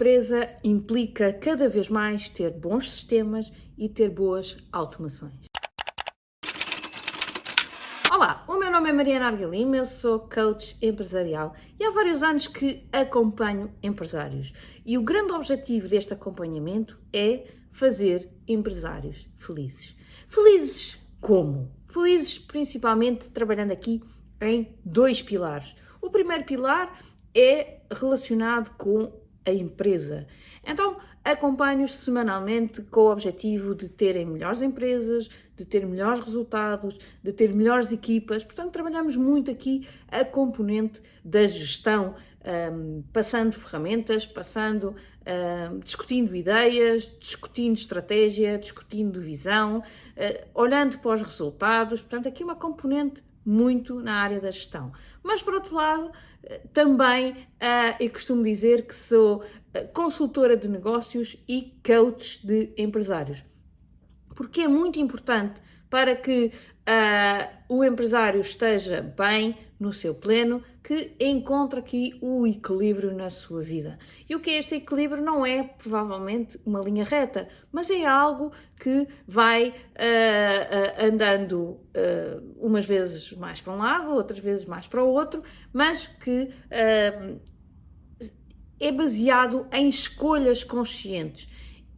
empresa implica cada vez mais ter bons sistemas e ter boas automações. Olá, o meu nome é Mariana Argalima, eu sou coach empresarial e há vários anos que acompanho empresários. E o grande objetivo deste acompanhamento é fazer empresários felizes. Felizes como? Felizes principalmente trabalhando aqui em dois pilares. O primeiro pilar é relacionado com a empresa. Então, acompanho-os semanalmente com o objetivo de terem melhores empresas, de ter melhores resultados, de ter melhores equipas. Portanto, trabalhamos muito aqui a componente da gestão, um, passando ferramentas, passando, um, discutindo ideias, discutindo estratégia, discutindo visão, uh, olhando para os resultados. Portanto, aqui uma componente muito na área da gestão. Mas, por outro lado, também uh, eu costumo dizer que sou ah, consultora de negócios e coach de empresários. Porque é muito importante para que uh, o empresário esteja bem no seu pleno, que encontre aqui o equilíbrio na sua vida. E o que é este equilíbrio? Não é provavelmente uma linha reta, mas é algo que vai uh, uh, andando umas vezes mais para um lado, outras vezes mais para o outro, mas que é baseado em escolhas conscientes.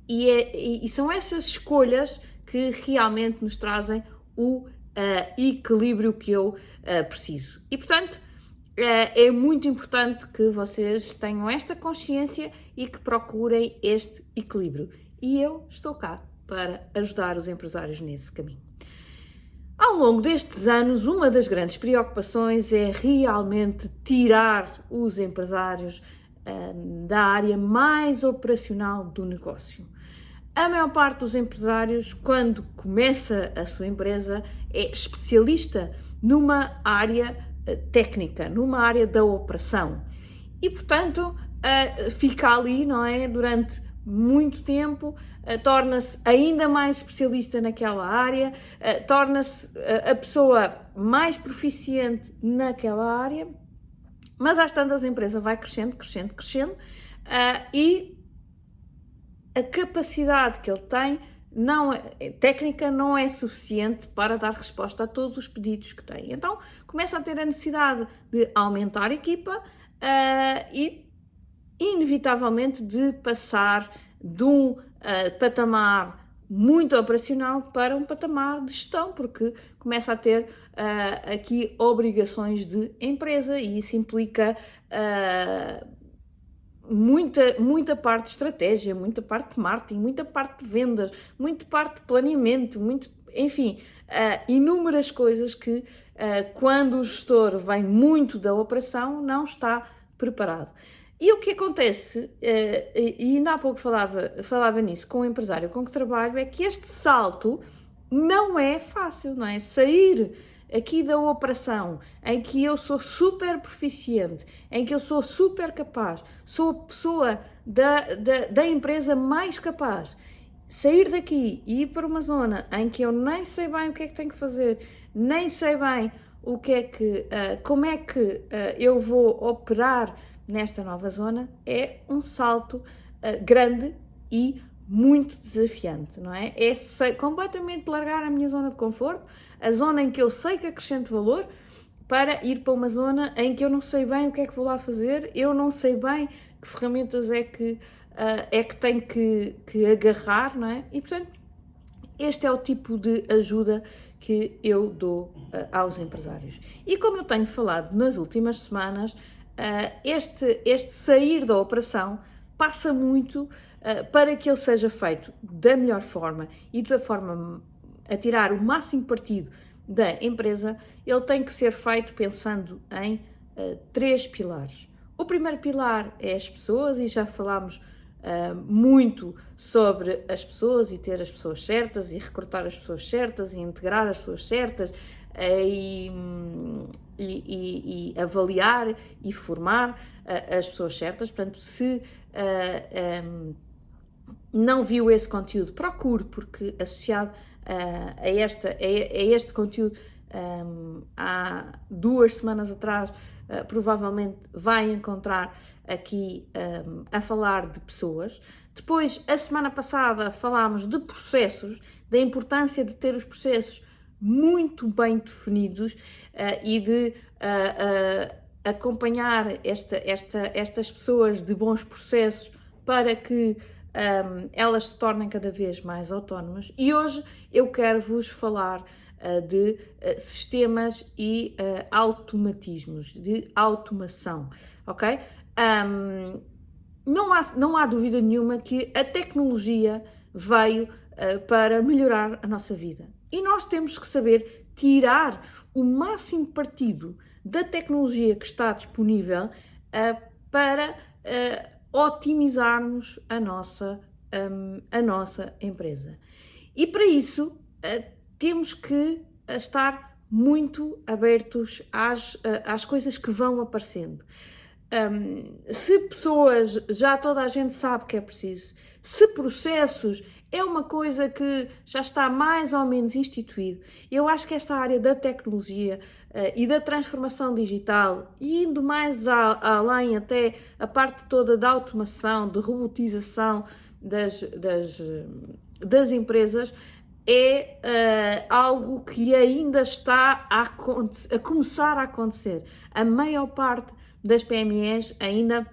E, é, e, são essas escolhas que realmente nos trazem o equilíbrio que eu preciso. E portanto, é, é muito importante que vocês tenham esta consciência e que procurem este equilíbrio. E eu estou cá para ajudar os empresários nesse caminho. Ao longo destes anos, uma das grandes preocupações é realmente tirar os empresários da área mais operacional do negócio. A maior parte dos empresários, quando começa a sua empresa, é especialista numa área eh, técnica, numa área da operação. E, portanto, fica ali, não é? Durante muito tempo, uh, torna-se ainda mais especialista naquela área, uh, torna-se a pessoa mais proficiente naquela área, mas às tantas a empresa vai crescendo, crescendo, crescendo e a capacidade que ele tem não é, técnica não é suficiente para dar resposta a todos os pedidos que tem. Então começa a ter a necessidade de aumentar a equipa uh, e, inevitavelmente, de passar de um uh, patamar muito operacional para um patamar de gestão, porque começa a ter uh, aqui obrigações de empresa e isso implica muita, muita parte de estratégia, muita parte de marketing, muita parte de vendas, muita parte de planeamento, muito, enfim, uh, inúmeras coisas que, uh, quando o gestor vem muito da operação, não está preparado. E o que acontece, uh, e ainda há pouco falava, falava nisso com o empresário com que trabalho, é que este salto não é fácil, não é? Sair aqui da operação, em que eu sou super proficiente, em que eu sou super capaz, sou a pessoa da, da, da empresa mais capaz, sair daqui e ir para uma zona em que eu nem sei bem o que é que tenho que fazer, nem sei bem o que é que, uh, como é que uh, eu vou operar nesta nova zona, é um salto uh, grande e muito desafiante, não é? É sei, completamente largar a minha zona de conforto, a zona em que eu sei que acrescento valor, para ir para uma zona em que eu não sei bem o que é que vou lá fazer, eu não sei bem que ferramentas é que, uh, é que tenho que, que agarrar, não é? E portanto, este é o tipo de ajuda que eu dou uh, aos empresários. E como eu tenho falado nas últimas semanas, uh, este, este sair da operação passa muito para que ele seja feito da melhor forma e da forma a tirar o máximo partido da empresa, ele tem que ser feito pensando em uh, três pilares. O primeiro pilar é as pessoas, e já falámos uh, muito sobre as pessoas e ter as pessoas certas, e recrutar as pessoas certas, e integrar as pessoas certas, uh, e, e, e, e, avaliar e formar as pessoas certas. Portanto, se um, não viu esse conteúdo, procure, porque associado uh, a, esta, a, a, este conteúdo um, há duas semanas atrás, uh, provavelmente vai encontrar aqui um, a falar de pessoas. Depois, a semana passada, falámos de processos, da importância de ter os processos muito bem definidos uh, e de acompanhar esta, esta, estas pessoas de bons processos para que um, elas se tornem cada vez mais autónomas. E hoje eu quero vos falar uh, de uh, sistemas e uh, automatismos, de automação, ok? Um, não, há, não há dúvida nenhuma que a tecnologia veio para melhorar a nossa vida. E nós temos que saber tirar o máximo partido da tecnologia que está disponível para otimizarmos a nossa, um, a nossa empresa. E para isso uh, temos que estar muito abertos às, uh, às coisas que vão aparecendo. Um, se pessoas, já toda a gente sabe que é preciso, se processos é uma coisa que já está mais ou menos instituído, eu acho que esta área da tecnologia e da transformação digital, indo mais a, além até a parte toda da automação, de robotização das, das, das empresas, é uh, algo que ainda está a, a, começar a acontecer. A maior parte das PMEs ainda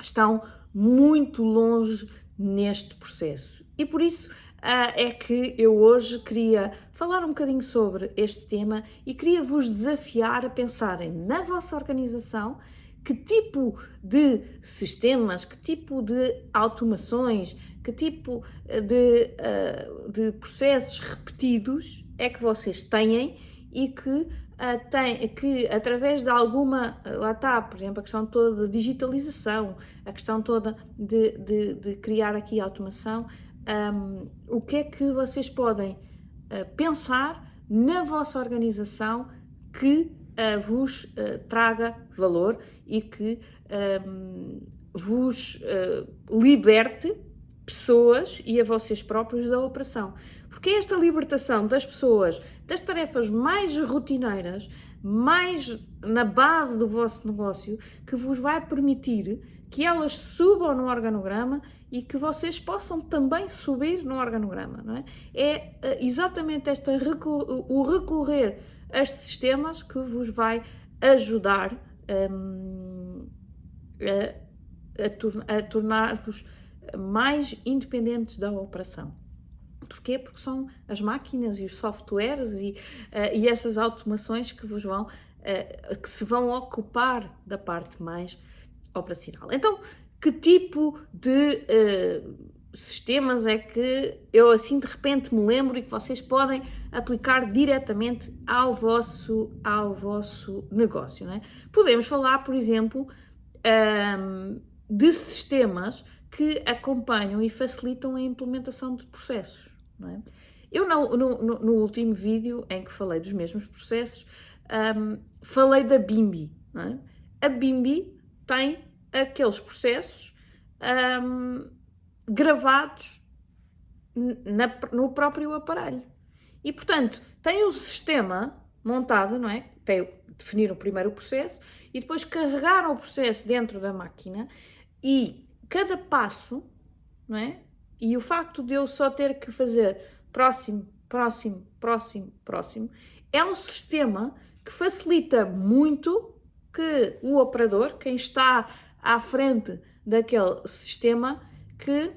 estão muito longe neste processo. E por isso é que eu hoje queria falar um bocadinho sobre este tema e queria vos desafiar a pensarem na vossa organização que tipo de sistemas, que tipo de automações, que tipo de, uh, de processos repetidos é que vocês têm e que, tem, que através de alguma, lá está, por exemplo, a questão toda de digitalização, a questão toda de, de, de criar aqui automação, um, o que é que vocês podem uh, pensar na vossa organização que uh, vos uh, traga valor e que um, vos liberte pessoas e a vocês próprios da operação. Porque é esta libertação das pessoas das tarefas mais rotineiras, mais na base do vosso negócio, que vos vai permitir que elas subam no organograma e que vocês possam também subir no organograma. Não é? é eh, exatamente esta, o recorrer a sistemas que vos vai ajudar um, a, a tornar-vos mais independentes da operação. Porquê? Porque são as máquinas e os softwares e, uh, e essas automações que vos vão, uh, que se vão ocupar da parte mais operacional. Então, que tipo de uh, sistemas é que eu assim de repente me lembro e que vocês podem aplicar diretamente ao vosso, ao vosso negócio? Não é? Podemos falar, por exemplo, um, de sistemas que acompanham e facilitam a implementação de processos. Não é? Eu, no, no, no, último vídeo em que falei dos mesmos processos, um, falei da BIMBI. É? A BIMBI tem aqueles processos um, gravados na, no próprio aparelho. E, portanto, tem o sistema montado, não é? Tem, definiram primeiro o processo e depois carregaram o processo dentro da máquina e cada passo, não é? E o facto de eu só ter que fazer próximo, próximo, próximo, próximo, é um sistema que facilita muito que o operador, quem está à frente daquele sistema, que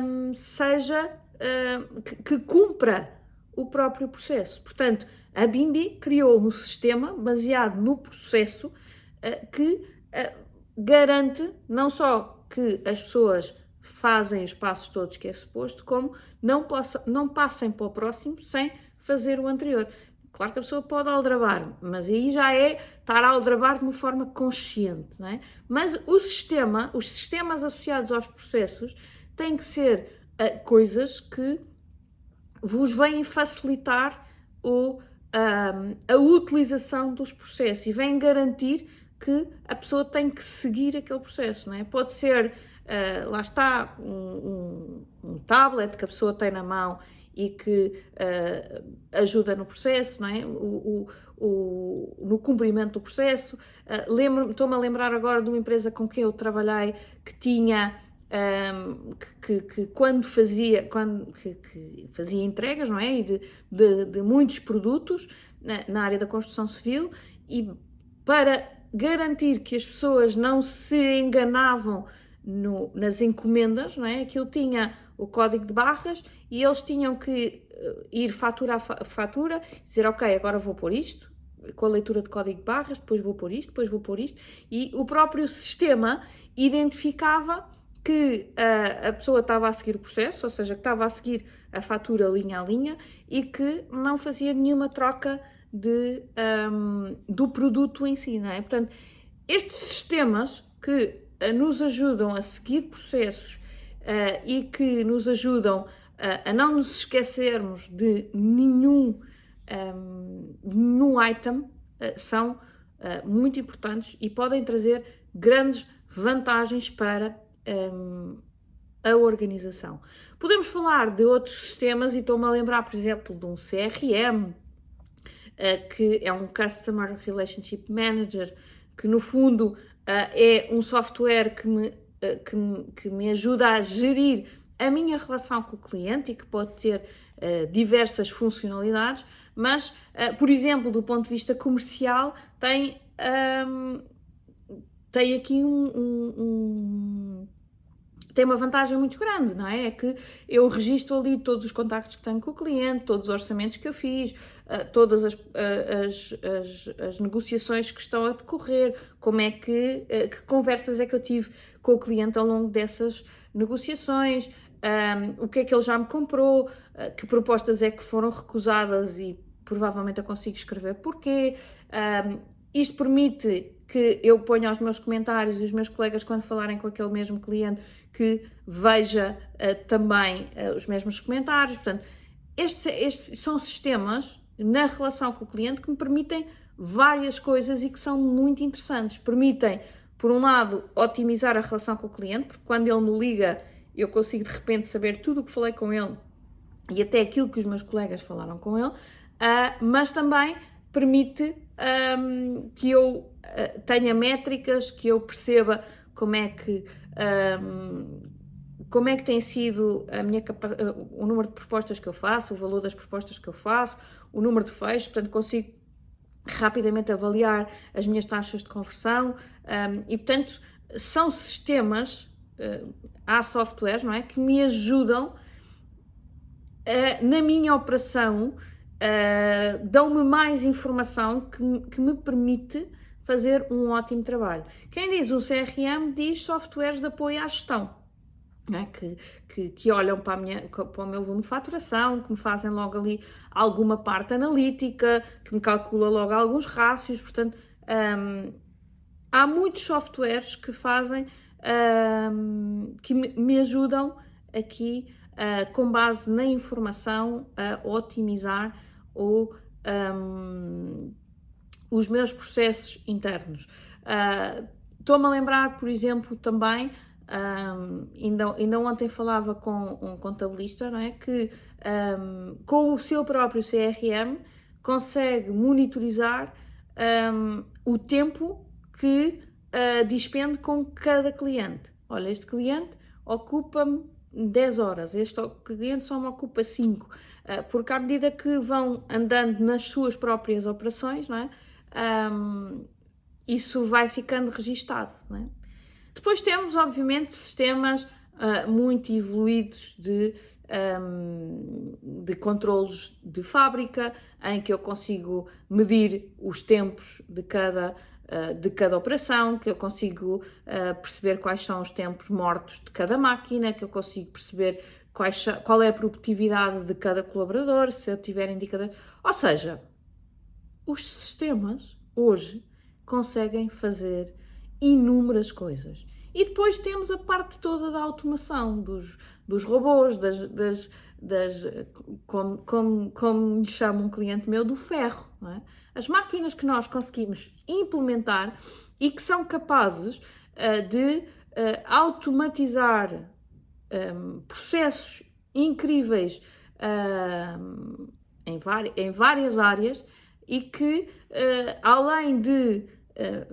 um, seja, um, que, que cumpra o próprio processo. Portanto, a Bimbi criou um sistema baseado no processo uh, que uh, garante não só que as pessoas fazem os passos todos que é suposto, como não, possa, não passem para o próximo sem fazer o anterior. Claro que a pessoa pode aldrabar, mas aí já é estar a aldrabar de uma forma consciente, não é? Mas o sistema, os sistemas associados aos processos, têm que ser uh, coisas que vos vêm facilitar o, uh, a utilização dos processos e vêm garantir que a pessoa tem que seguir aquele processo, não é? Pode ser, uh, lá está, um, um, um, tablet que a pessoa tem na mão e que uh, ajuda no processo, não é? O, o, o, no cumprimento do processo. Uh, Estou-me a lembrar agora de uma empresa com quem eu trabalhei que tinha um, que, que, que, quando fazia quando que, que, fazia entregas não é de, de, de muitos produtos na, na, área da construção civil e para garantir que as pessoas não se enganavam no, nas encomendas não é aquilo tinha o código de barras e eles tinham que ir fatura a fatura dizer ok agora vou pôr isto com a leitura de código de barras depois vou pôr isto depois vou pôr isto e o próprio sistema identificava que a, a pessoa estava a seguir o processo, ou seja, que estava a seguir a fatura linha a linha e que não fazia nenhuma troca de, um, do produto em si, não é? Portanto, estes sistemas que uh, nos ajudam a seguir processos uh, e que nos ajudam a não nos esquecermos de nenhum, um, nenhum item são muito importantes e podem trazer grandes vantagens para um, a organização. Podemos falar de outros sistemas e estou-me a lembrar, por exemplo, de um CRM, eh, que é um Customer Relationship Manager, que no fundo é um software que me, que, me, que me ajuda a gerir a minha relação com o cliente e que pode ter diversas funcionalidades, mas, por exemplo, do ponto de vista comercial, tem, um, tem aqui um, um, tem uma vantagem muito grande, não é? É que eu registro ali todos os contactos que tenho com o cliente, todos os orçamentos que eu fiz, uh, todas as, uh, as, as, as, negociações que estão a decorrer, como é que, uh, que conversas é que eu tive com o cliente ao longo dessas negociações, um, o que é que ele já me comprou, que propostas é que foram recusadas e provavelmente eu consigo escrever porquê. Um, isto permite que eu ponha os meus comentários e os meus colegas, quando falarem com aquele mesmo cliente, que veja uh, também uh, os mesmos comentários. Portanto, estes, estes são sistemas na relação com o cliente que me permitem várias coisas e que são muito interessantes. Permitem, por um lado, otimizar a relação com o cliente, porque quando ele me liga, eu consigo de repente saber tudo o que falei com ele e até aquilo que os meus colegas falaram com ele, uh, mas também permite que eu uh, tenha métricas, que eu perceba como é que como é que tem sido a minha o número de propostas que eu faço, o valor das propostas que eu faço, o número de fechos, portanto consigo rapidamente avaliar as minhas taxas de conversão e portanto são sistemas, há softwares, não é, que me ajudam uh, na minha operação, dão-me mais informação que, que me permite fazer um ótimo trabalho. Quem diz o CRM diz softwares de apoio à gestão. É? Que, que, que, olham para, minha, para, o meu volume de faturação, que me fazem logo ali alguma parte analítica, que me calcula logo alguns rácios. Portanto, um, há muitos softwares que fazem, um, que me, ajudam aqui, uh, com base na informação, a otimizar ou um, os meus processos internos. Uh, Estou-me a lembrar, por exemplo, também, um, ainda, ainda ontem falava com um contabilista, não é? Que um, com o seu próprio CRM consegue monitorizar o tempo que uh, despende com cada cliente. Olha, este cliente ocupa-me 10 horas, este cliente só me ocupa 5, uh, ah, porque à medida que vão andando nas suas próprias operações, não é? um, isso vai ficando registado. É? Depois temos, obviamente, sistemas uh, muito evoluídos de, um, de controlos de fábrica, em que eu consigo medir os tempos de cada, uh, de cada operação, que eu consigo uh, perceber quais são os tempos mortos de cada máquina, que eu consigo perceber quais, qual é a produtividade de cada colaborador, se eu tiver indicadores. Ou seja, os sistemas hoje conseguem fazer inúmeras coisas. E depois temos a parte toda da automação, dos, dos robôs, das, das, das como, como, como lhe chama um cliente meu, do ferro. É? As máquinas que nós conseguimos implementar e que são capazes uh, de uh, automatizar um, processos incríveis uh, em, em, várias áreas e que, uh, além de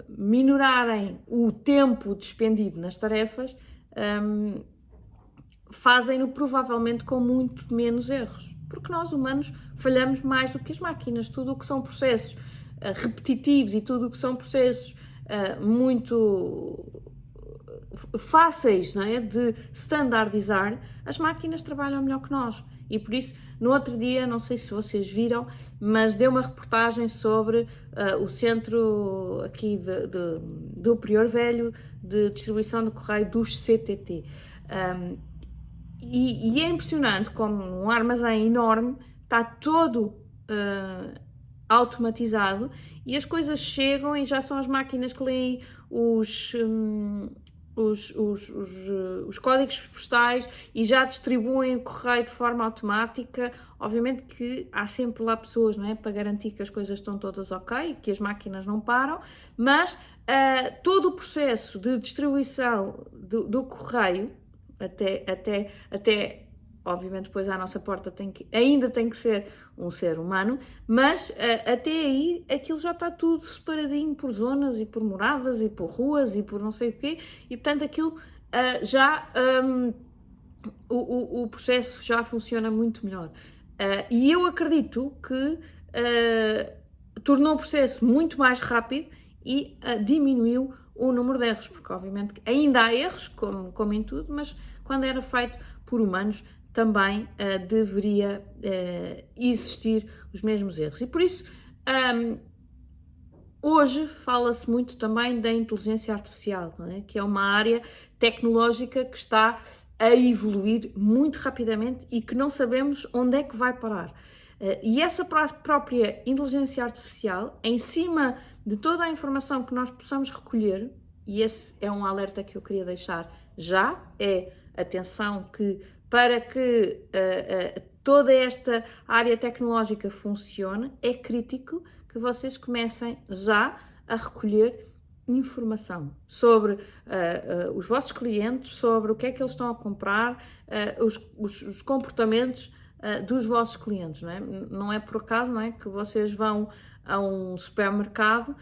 minorarem o tempo despendido nas tarefas, um, fazem-no provavelmente com muito menos erros. Porque nós, humanos, falhamos mais do que as máquinas. Tudo o que são processos uh, repetitivos e tudo o que são processos muito fáceis não é, de standardizar, as máquinas trabalham melhor que nós. E por isso, no outro dia, não sei se vocês viram, mas deu uma reportagem sobre uh, o centro aqui de, de, do Prior Velho de distribuição do correio dos CTT. Um, e, e, é impressionante como um armazém enorme está todo uh, automatizado e as coisas chegam e já são as máquinas que leem os, um, os, os, os, eh, os, códigos postais e já distribuem o correio de forma automática. Obviamente que há sempre lá pessoas não é, para garantir que as coisas estão todas ok, que as máquinas não param, mas uh, todo o processo de distribuição do, do correio, até, até, até obviamente depois à nossa porta tem que, ainda tem que ser um ser humano, mas uh, até aí aquilo já está tudo separadinho por zonas e por moradas e por ruas e por não sei o quê, e portanto aquilo uh, já um, o, o, o, processo já funciona muito melhor. Uh, e eu acredito que tornou o processo muito mais rápido e diminuiu o número de erros, porque obviamente ainda há erros, como, como em tudo, mas quando era feito por humanos também uh, deveria uh, existir os mesmos erros. E por isso, um, hoje fala-se muito também da inteligência artificial, é? que é uma área tecnológica que está a evoluir muito rapidamente e que não sabemos onde é que vai parar. Uh, e essa própria inteligência artificial, em cima de toda a informação que nós possamos recolher, e esse é um alerta que eu queria deixar já, é atenção que para que uh, uh, toda esta área tecnológica funcione, é crítico que vocês comecem já a recolher informação sobre uh, os vossos clientes, sobre o que é que eles estão a comprar, os, os, os, comportamentos dos vossos clientes. Não é? não é por acaso não é, que vocês vão a um supermercado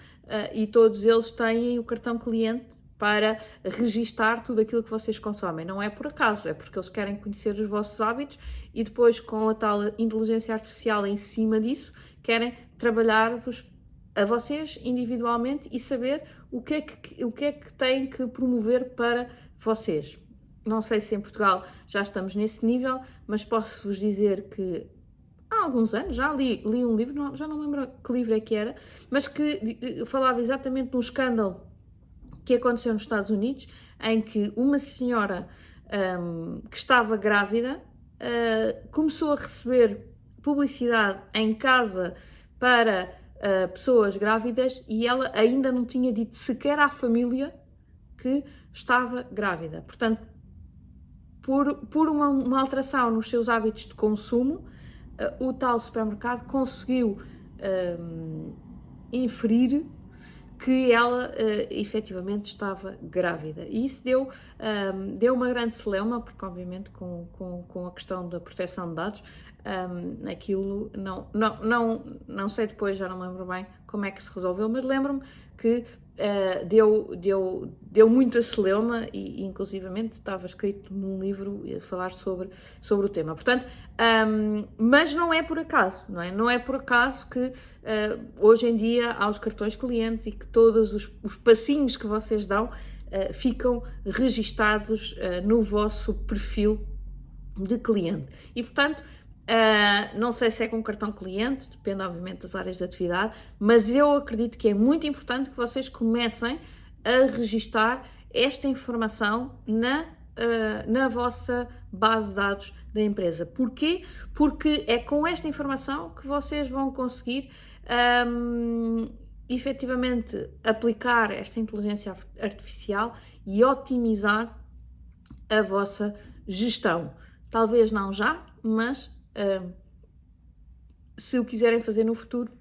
e todos eles têm o cartão cliente para registar tudo aquilo que vocês consomem. Não é por acaso, é porque eles querem conhecer os vossos hábitos e depois, com a tal inteligência artificial em cima disso, querem trabalhar-vos a vocês individualmente e saber o que, é que, o que é que têm que promover para vocês. Não sei se em Portugal já estamos nesse nível, mas posso-vos dizer que alguns anos já li, li um livro, não, já não lembro que livro é que era, mas que falava exatamente de um escândalo que aconteceu nos Estados Unidos, em que uma senhora um, que estava grávida uh, começou a receber publicidade em casa para uh, pessoas grávidas e ela ainda não tinha dito sequer à família que estava grávida. Portanto, por, por uma, uma alteração nos seus hábitos de consumo, o tal supermercado conseguiu um, inferir que ela uh, efetivamente estava grávida. E isso deu, um, deu uma grande celeuma, porque obviamente com, com, com a questão da proteção de dados, um, aquilo não, não, não, não sei depois, já não lembro bem como é que se resolveu, mas lembro-me que uh, deu, deu, deu muita celeuma e, inclusivamente estava escrito num livro a falar sobre, sobre o tema. Portanto, um, mas não é por acaso, não é? Não é por acaso que uh, hoje em dia há os cartões clientes e que todos os, os passinhos que vocês dão uh, ficam registados no vosso perfil de cliente. E portanto, Uh, não sei se é com cartão cliente, depende obviamente das áreas de atividade, mas eu acredito que é muito importante que vocês comecem a registar esta informação na, uh, na vossa base de dados da empresa. Porquê? Porque é com esta informação que vocês vão conseguir um, efetivamente aplicar esta inteligência artificial e otimizar a vossa gestão. Talvez não já, mas se o quiserem fazer no futuro,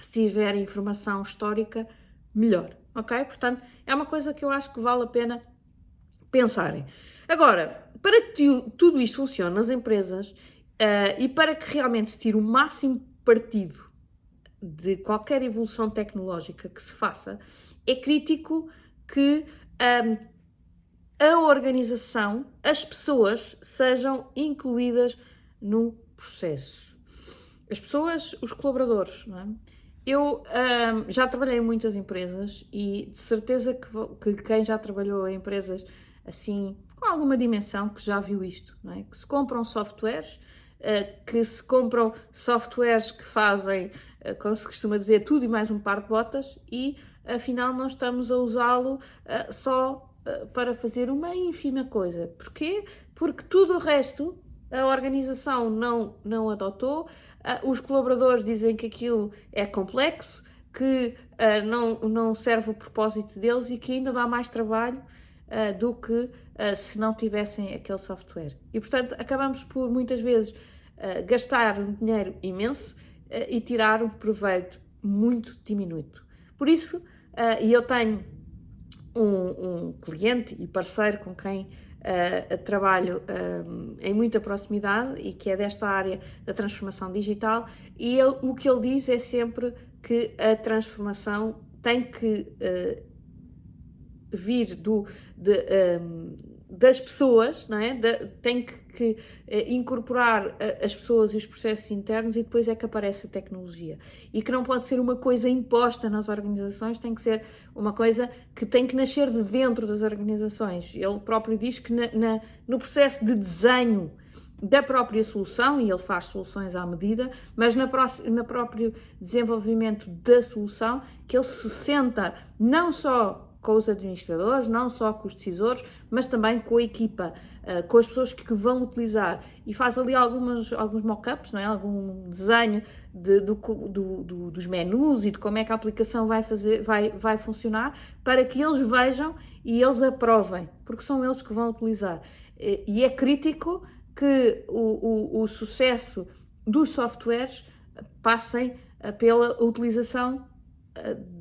se tiverem informação histórica, melhor, ok? Portanto, é uma coisa que eu acho que vale a pena pensarem. Agora, para que tudo isto funcione nas empresas, Uh, e para que realmente se tire o máximo partido de qualquer evolução tecnológica que se faça, é crítico que um, a organização, as pessoas, sejam incluídas no processo. As pessoas, os colaboradores, não é? Eu já trabalhei em muitas empresas e de certeza que, que, quem já trabalhou em empresas assim, com alguma dimensão, que já viu isto, não é? Que se compram softwares, uh, que se compram softwares que fazem, uh, como se costuma dizer, tudo e mais um par de botas e afinal não estamos a usá-lo uh, só para fazer uma ínfima coisa. Porquê? Porque tudo o resto a organização não, não adotou, uh, os colaboradores dizem que aquilo é complexo, que uh, não, não serve o propósito deles e que ainda dá mais trabalho uh, do que se não tivessem aquele software. E portanto acabamos por muitas vezes gastar um dinheiro imenso e tirar um proveito muito diminuto. Por isso, e eu tenho um, um cliente e parceiro com quem uh, trabalho uh, em muita proximidade e que é desta área da transformação digital, e ele, o que ele diz é sempre que a transformação tem que uh, vir do, de, um, das pessoas, não é? De, tem que, que uh, incorporar uh, as pessoas e os processos internos e depois é que aparece a tecnologia. E que não pode ser uma coisa imposta nas organizações, tem que ser uma coisa que tem que nascer de dentro das organizações. Ele próprio diz que na, na, no processo de desenho da própria solução, e ele faz soluções à medida, mas na, na próprio desenvolvimento da solução, que ele se senta não só com os administradores, não só com os decisores, mas também com a equipa, uh, com as pessoas que, que, vão utilizar e faz ali algumas, alguns mock-ups, não é? algum desenho de, do, do, do, dos menus e de como é que a aplicação vai, fazer, vai, vai funcionar para que eles vejam e eles aprovem, porque são eles que vão utilizar. E é crítico que o, o, o sucesso dos softwares passem eh, pela utilização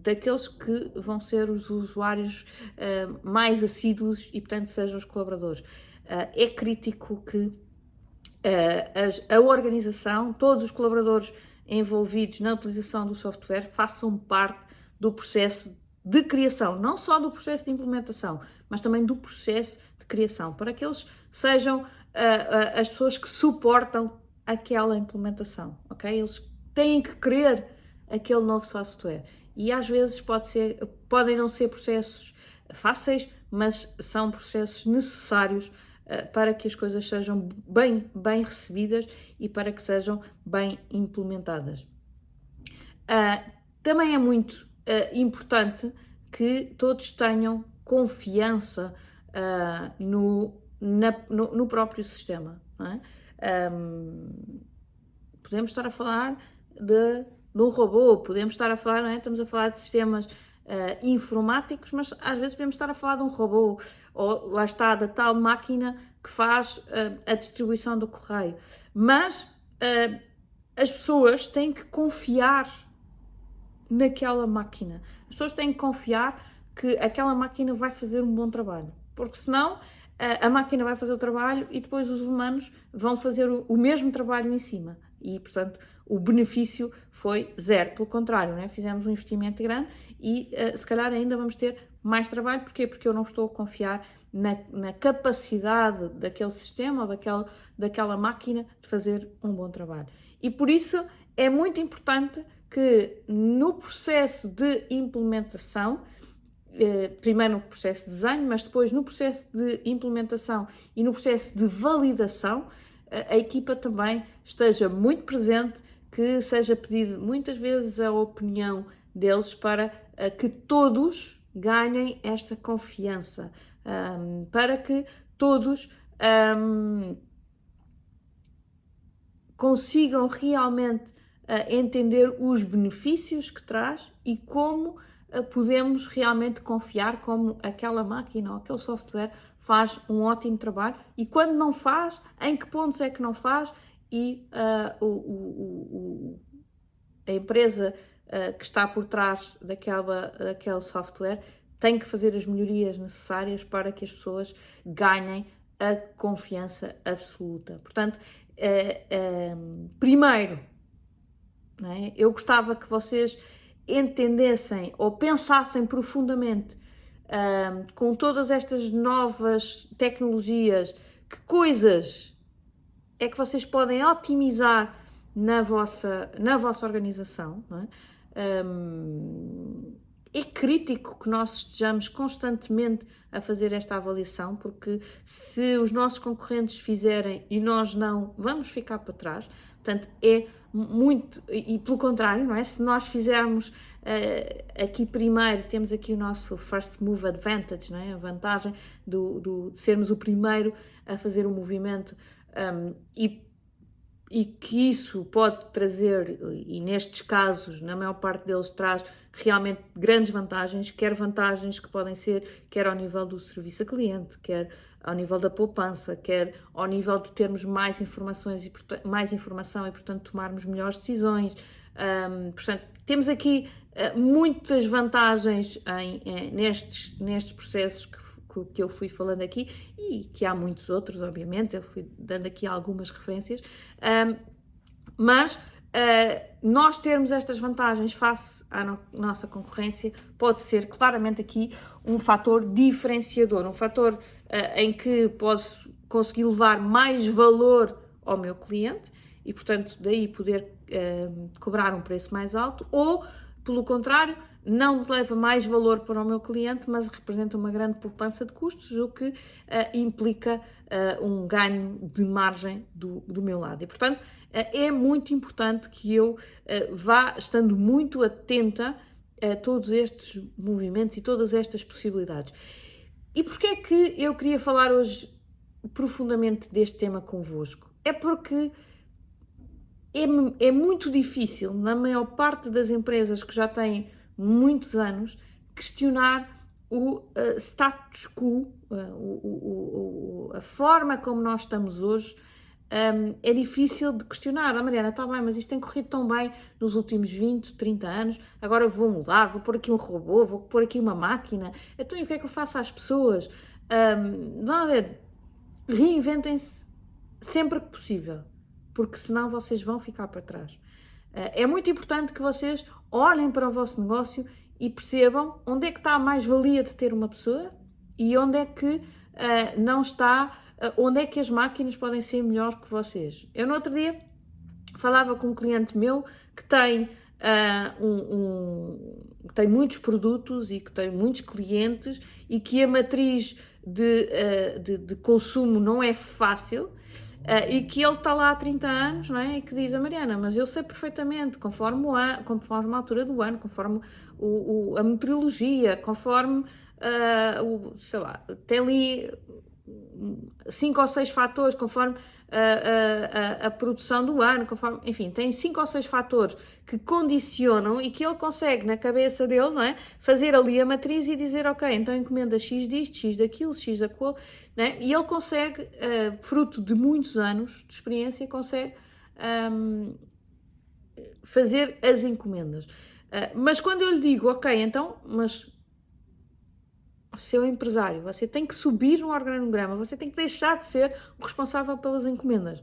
daqueles que vão ser os usuários uh, mais assíduos e, portanto, sejam os colaboradores. Uh, é crítico que uh, as, a organização, todos os colaboradores envolvidos na utilização do software façam parte do processo de criação, não só do processo de implementação, mas também do processo de criação, para que eles sejam as pessoas que suportam aquela implementação, ok? Eles têm que querer aquele novo software e às vezes pode ser, podem não ser processos fáceis, mas são processos necessários uh, para que as coisas sejam bem, bem recebidas e para que sejam bem implementadas. Uh, também é muito uh, importante que todos tenham confiança no, na, no, no, próprio sistema. É? Um, podemos estar a falar de no robô, podemos estar a falar, não é? estamos a falar de sistemas uh, informáticos, mas às vezes podemos estar a falar de um robô, ou lá está, da tal máquina que faz uh, a distribuição do correio. Mas uh, as pessoas têm que confiar naquela máquina. As pessoas têm que confiar que aquela máquina vai fazer um bom trabalho, porque senão a máquina vai fazer o trabalho e depois os humanos vão fazer o mesmo trabalho em cima. E, portanto, o benefício foi zero. Pelo contrário, né? fizemos um investimento grande e uh, se calhar ainda vamos ter mais trabalho. Porquê? Porque eu não estou a confiar na, na capacidade daquele sistema ou daquela, daquela máquina de fazer um bom trabalho. E por isso é muito importante que no processo de implementação, eh, primeiro no processo de desenho, mas depois no processo de implementação e no processo de validação, a equipa também esteja muito presente que seja pedido muitas vezes a opinião deles para uh, que todos ganhem esta confiança, para que todos consigam realmente uh, entender os benefícios que traz e como uh, podemos realmente confiar como aquela máquina ou aquele software faz um ótimo trabalho. E quando não faz, em que pontos é que não faz e uh, o, o, o, a empresa uh, que está por trás daquela, daquele software tem que fazer as melhorias necessárias para que as pessoas ganhem a confiança absoluta. Portanto, uh, primeiro, é? eu gostava que vocês entendessem ou pensassem profundamente com todas estas novas tecnologias, que coisas é que vocês podem otimizar na vossa, na vossa organização. É? Um, é crítico que nós estejamos constantemente a fazer esta avaliação, porque se os nossos concorrentes fizerem e nós não, vamos ficar para trás. Portanto, é muito, e pelo contrário, não é? Se nós fizermos uh, aqui primeiro, temos aqui o nosso first move advantage, não é? A vantagem do, do de sermos o primeiro a fazer o movimento um, e e que isso pode trazer, e nestes casos, na maior parte deles, traz realmente grandes vantagens, quer vantagens que podem ser, quer ao nível do serviço a cliente, quer ao nível da poupança, quer ao nível de termos mais informações e mais informação e, portanto, tomarmos melhores decisões. Um, portanto, temos aqui uh, muitas vantagens em, em, nestes, nestes processos que que eu fui falando aqui e que há muitos outros, obviamente, eu fui dando aqui algumas referências, um, mas uh, nós termos estas vantagens face à no nossa concorrência pode ser claramente aqui um fator diferenciador, um fator uh, em que posso conseguir levar mais valor ao meu cliente e, portanto, daí poder uh, cobrar um preço mais alto, ou, pelo contrário, não leva mais valor para o meu cliente, mas representa uma grande poupança de custos, o que uh, implica uh, um ganho de margem do, do meu lado. E, portanto, uh, é muito importante que eu vá estando muito atenta a todos estes movimentos e todas estas possibilidades. E porquê é que eu queria falar hoje profundamente deste tema convosco? É porque é, é muito difícil, na maior parte das empresas que já têm muitos anos, questionar o uh, status quo, uh, o, o, a forma como nós estamos hoje, um, é difícil de questionar. Ah, Mariana, está bem, mas isto tem corrido tão bem nos últimos 20, 30 anos, agora vou mudar, vou pôr aqui um robô, vou pôr aqui uma máquina. Então, e o que é que eu faço às pessoas? Um, vão ver, reinventem-se sempre que possível, porque senão vocês vão ficar para trás. Uh, é muito importante que vocês olhem para o vosso negócio e percebam onde é que está a mais-valia de ter uma pessoa e onde é que uh, não está, uh, onde é que as máquinas podem ser melhor que vocês. Eu no outro dia falava com um cliente meu que tem, uh, um, um, tem muitos produtos e que tem muitos clientes e que a matriz de, de, de consumo não é fácil Uh, e que ele está lá há 30 anos, não é? E que diz a Mariana, mas eu sei perfeitamente, conforme, o ano, conforme a altura do ano, conforme o, o, a meteorologia, conforme, uh, o, sei lá, tem ali cinco ou seis fatores, conforme a, a, a, produção do ano, conforme, enfim, tem cinco ou seis fatores que condicionam e que ele consegue na cabeça dele, não é? Fazer ali a matriz e dizer, ok, então encomenda X disto, X daquilo, X daquilo, né? E ele consegue, uh, fruto de muitos anos de experiência, consegue um, fazer as encomendas. Uh, mas quando eu lhe digo, ok, então, mas seu empresário, você tem que subir no organograma, você tem que deixar de ser o responsável pelas encomendas.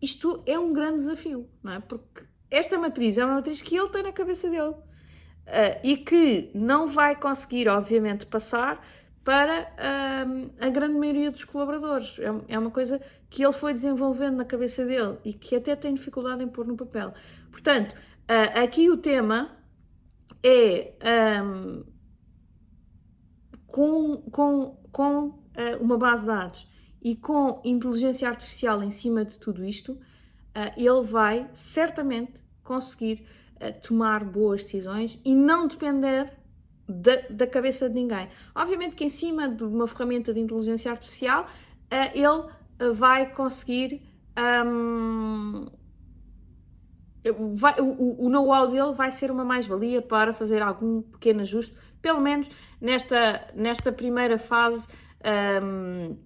Isto é um grande desafio, não é? Porque esta matriz é uma matriz que ele tem na cabeça dele uh, e que não vai conseguir, obviamente, passar para uh, a grande maioria dos colaboradores. É, é, uma coisa que ele foi desenvolvendo na cabeça dele e que até tem dificuldade em pôr no papel. Portanto, uh, aqui o tema é. Um, com, com, com uh, uma base de dados e com inteligência artificial em cima de tudo isto, uh, ele vai certamente conseguir uh, tomar boas decisões e não depender da, da, cabeça de ninguém. Obviamente que em cima de uma ferramenta de inteligência artificial, ele vai conseguir. Um, vai, o, o know-how dele vai ser uma mais-valia para fazer algum pequeno ajuste pelo menos nesta, nesta primeira fase um,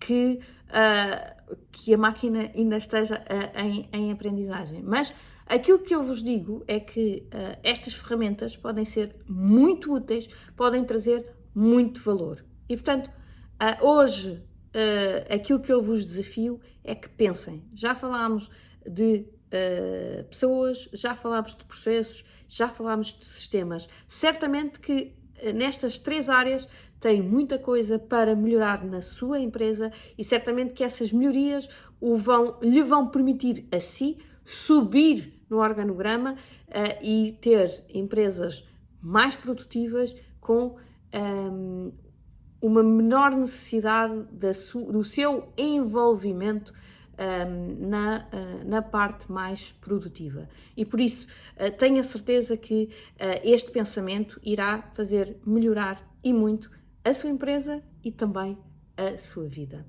que, uh, que a máquina ainda esteja uh, em, em, aprendizagem. Mas aquilo que eu vos digo é que uh, estas ferramentas podem ser muito úteis, podem trazer muito valor. E portanto, hoje aquilo que eu vos desafio é que pensem. Já falámos de uh, pessoas, já falámos de processos, já falámos de sistemas. Certamente que uh, nestas três áreas tem muita coisa para melhorar na sua empresa e certamente que essas melhorias o vão, lhe vão permitir a si subir no organograma e ter empresas mais produtivas com um, uma menor necessidade do seu envolvimento um, na, uh, na parte mais produtiva. E por isso, uh, tenho a certeza que uh, este pensamento irá fazer melhorar e muito a sua empresa e também a sua vida.